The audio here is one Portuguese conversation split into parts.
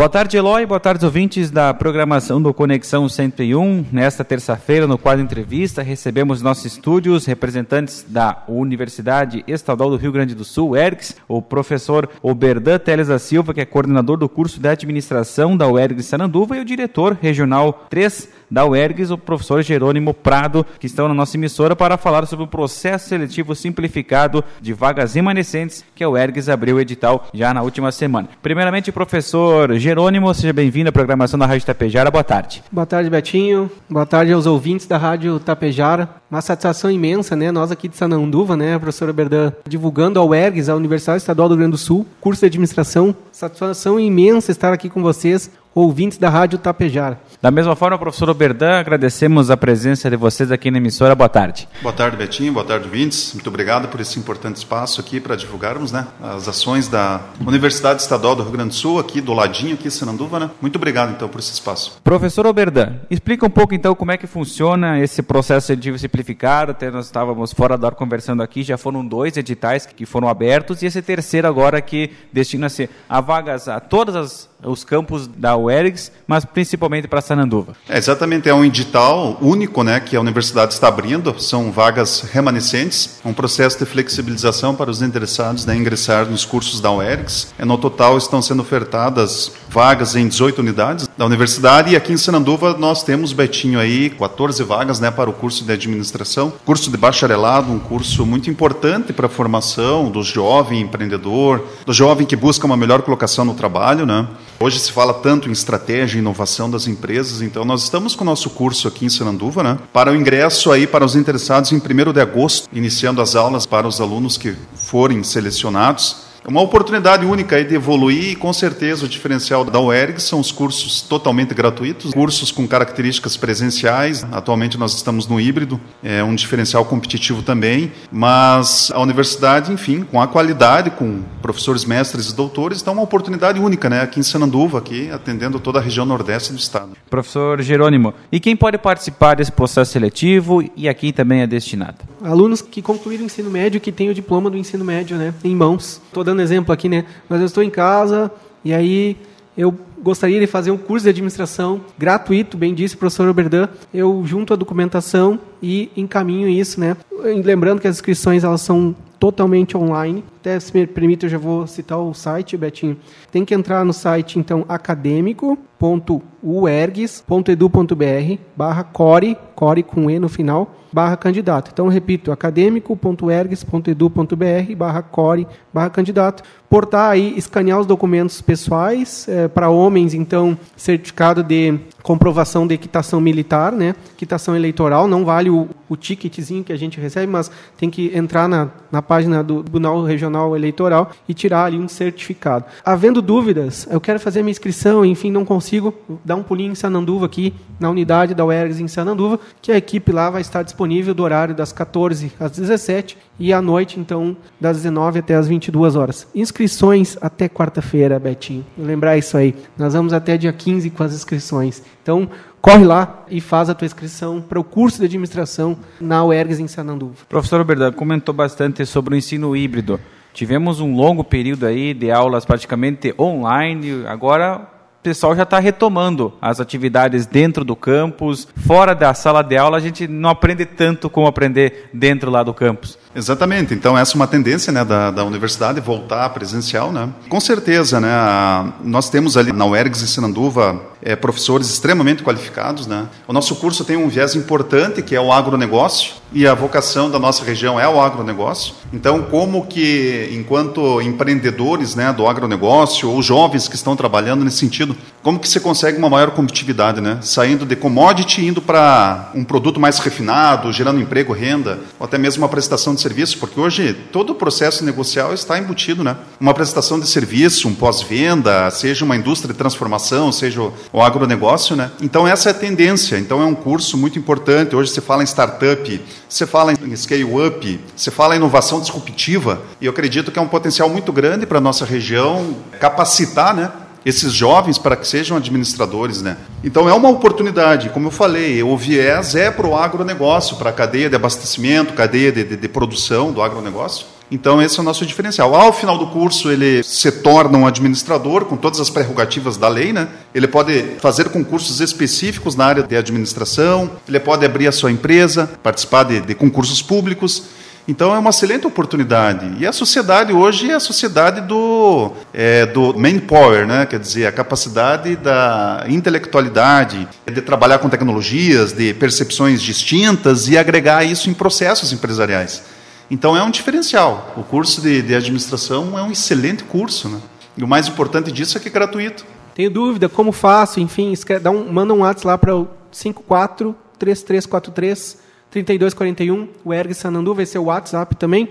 Boa tarde, Eloy. Boa tarde, ouvintes da programação do Conexão 101. Nesta terça-feira, no quadro entrevista, recebemos nossos estúdios representantes da Universidade Estadual do Rio Grande do Sul, ERGS, o professor Oberdan Teles da Silva, que é coordenador do curso de administração da UERGS Sananduva, e o diretor regional 3 da UERGS, o professor Jerônimo Prado, que estão na nossa emissora para falar sobre o processo seletivo simplificado de vagas remanescentes que a UERGS abriu o edital já na última semana. Primeiramente, professor Jerônimo, seja bem-vindo à programação da Rádio Tapejara. Boa tarde. Boa tarde, Betinho. Boa tarde aos ouvintes da Rádio Tapejara. Uma satisfação imensa, né? Nós aqui de Sananduva, né, professora Berdan, divulgando a UERGS, a Universidade Estadual do Rio Grande do Sul, curso de administração. Satisfação imensa estar aqui com vocês ouvintes da Rádio Tapejara. Da mesma forma, professor Oberdan, agradecemos a presença de vocês aqui na emissora. Boa tarde. Boa tarde, Betinho. Boa tarde, ouvintes. Muito obrigado por esse importante espaço aqui para divulgarmos né, as ações da Universidade Estadual do Rio Grande do Sul, aqui do ladinho, aqui em Sananduva. Né? Muito obrigado, então, por esse espaço. Professor Oberdan, explica um pouco, então, como é que funciona esse processo seletivo simplificado. Até nós estávamos fora da hora conversando aqui, já foram dois editais que foram abertos e esse terceiro agora que destina-se a vagas a todas as os campos da UERGS, mas principalmente para Sananduva. É, exatamente, é um edital único né, que a universidade está abrindo, são vagas remanescentes, um processo de flexibilização para os interessados né, ingressar nos cursos da UERGS. É, no total estão sendo ofertadas vagas em 18 unidades da universidade e aqui em Sananduva nós temos, Betinho, aí 14 vagas né, para o curso de administração, curso de bacharelado, um curso muito importante para a formação do jovem empreendedor, do jovem que busca uma melhor colocação no trabalho, né? Hoje se fala tanto em estratégia e inovação das empresas, então nós estamos com o nosso curso aqui em Sananduva, né? Para o ingresso aí para os interessados em 1 de agosto, iniciando as aulas para os alunos que forem selecionados. É uma oportunidade única de evoluir e com certeza o diferencial da UERG são os cursos totalmente gratuitos, cursos com características presenciais. Atualmente nós estamos no híbrido, é um diferencial competitivo também, mas a universidade, enfim, com a qualidade, com professores mestres e doutores, dá uma oportunidade única, né, aqui em Sananduva, aqui atendendo toda a região nordeste do estado. Professor Jerônimo, e quem pode participar desse processo seletivo e aqui também é destinado? Alunos que concluíram o ensino médio, que têm o diploma do ensino médio, né, em mãos. Toda dando exemplo aqui, né? Mas eu estou em casa e aí eu gostaria de fazer um curso de administração gratuito, bem disse o professor Oberdan. Eu junto a documentação e encaminho isso, né? Lembrando que as inscrições elas são totalmente online. Até se me permite, eu já vou citar o site, Betinho. Tem que entrar no site, então, acadêmico.uergs.edu.br barra core, core com E no final, barra candidato. Então, repito, acadêmico.ergs.edu.br barra core, barra candidato. Portar aí, escanear os documentos pessoais, é, para homens, então, certificado de comprovação de equitação militar, né? Quitação eleitoral, não vale o, o ticketzinho que a gente recebe, mas tem que entrar na, na página do Tribunal Regional Eleitoral e tirar ali um certificado. Havendo dúvidas, eu quero fazer minha inscrição, enfim, não consigo, dar um pulinho em Sananduva aqui, na unidade da UERGS em Sananduva, que a equipe lá vai estar disponível do horário das 14 às 17 e à noite, então, das 19 até as 22 horas. Inscrições até quarta-feira, Betinho. Lembrar isso aí. Nós vamos até dia 15 com as inscrições. Então, corre lá e faz a tua inscrição para o curso de administração na UERGS em Sananduva. Professor Oberdan comentou bastante sobre o ensino híbrido. Tivemos um longo período aí de aulas praticamente online. Agora o pessoal já está retomando as atividades dentro do campus, fora da sala de aula, a gente não aprende tanto como aprender dentro lá do campus. Exatamente. Então essa é uma tendência né, da, da universidade voltar presencial, né? Com certeza, né? A, nós temos ali na UERGS em Sinanduva é, professores extremamente qualificados, né? O nosso curso tem um viés importante que é o agronegócio e a vocação da nossa região é o agronegócio. Então, como que enquanto empreendedores, né, do agronegócio ou jovens que estão trabalhando nesse sentido, como que você consegue uma maior competitividade, né? Saindo de commodity indo para um produto mais refinado, gerando emprego, renda, ou até mesmo uma prestação de de serviço, porque hoje todo o processo negocial está embutido, né? Uma prestação de serviço, um pós-venda, seja uma indústria de transformação, seja o agronegócio, né? Então essa é a tendência. Então é um curso muito importante. Hoje se fala em startup, se fala em scale-up, se fala em inovação disruptiva, e eu acredito que é um potencial muito grande para a nossa região capacitar, né? Esses jovens para que sejam administradores, né? Então é uma oportunidade, como eu falei, o viés é para o agronegócio, para a cadeia de abastecimento, cadeia de, de, de produção do agronegócio. Então, esse é o nosso diferencial. Ao final do curso, ele se torna um administrador com todas as prerrogativas da lei, né? Ele pode fazer concursos específicos na área de administração, ele pode abrir a sua empresa, participar de, de concursos públicos. Então, é uma excelente oportunidade. E a sociedade hoje é a sociedade do, é, do manpower, né? quer dizer, a capacidade da intelectualidade, de trabalhar com tecnologias, de percepções distintas e agregar isso em processos empresariais. Então é um diferencial. O curso de, de administração é um excelente curso. Né? E o mais importante disso é que é gratuito. Tenho dúvida, como faço? Enfim, dá um, manda um WhatsApp lá para o 543343 3241. O Erg Sanandu vai ser o WhatsApp também.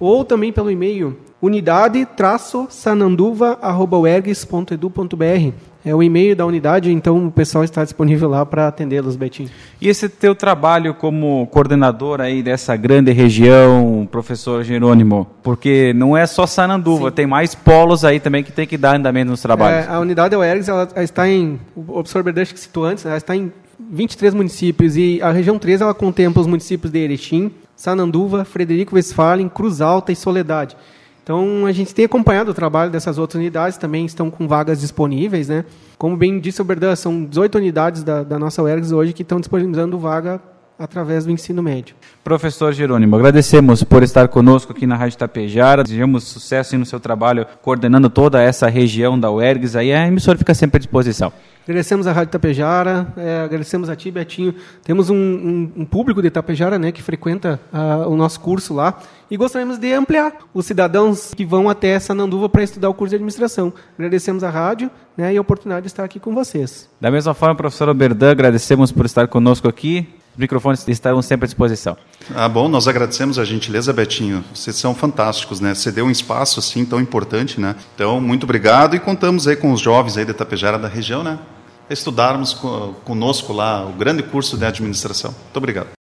Ou também pelo e-mail unidade-sananduva.ergs.edu.br. É o e-mail da unidade, então o pessoal está disponível lá para atendê-los, Betinho. E esse teu trabalho como coordenador aí dessa grande região, professor Jerônimo, porque não é só Sananduva, Sim. tem mais polos aí também que tem que dar andamento nos trabalhos. É, a unidade da UERGS ela está em, o professor Berdanche que citou antes, ela está em 23 municípios e a região 3 ela contempla os municípios de Erechim, Sananduva, Frederico Westphalen, Cruz Alta e Soledade. Então, a gente tem acompanhado o trabalho dessas outras unidades, também estão com vagas disponíveis. Né? Como bem disse o Berdan, são 18 unidades da, da nossa UERGS hoje que estão disponibilizando vaga através do ensino médio. Professor Jerônimo, agradecemos por estar conosco aqui na Rádio Tapejara. Desejamos sucesso no seu trabalho coordenando toda essa região da UERGS. Aí a emissora fica sempre à disposição. Agradecemos a Rádio Tapejara, é, agradecemos a ti, Betinho. Temos um, um, um público de Tapejara né, que frequenta uh, o nosso curso lá e gostaríamos de ampliar os cidadãos que vão até Sananduva para estudar o curso de administração. Agradecemos a rádio né, e a oportunidade de estar aqui com vocês. Da mesma forma, professor Berdan, agradecemos por estar conosco aqui. Microfones estarão sempre à disposição. Ah, bom, nós agradecemos a gentileza, Betinho. Vocês são fantásticos, né? Você deu um espaço assim tão importante, né? Então, muito obrigado e contamos aí com os jovens aí de Tapejara da região, né? estudarmos conosco lá o grande curso de administração. Muito obrigado.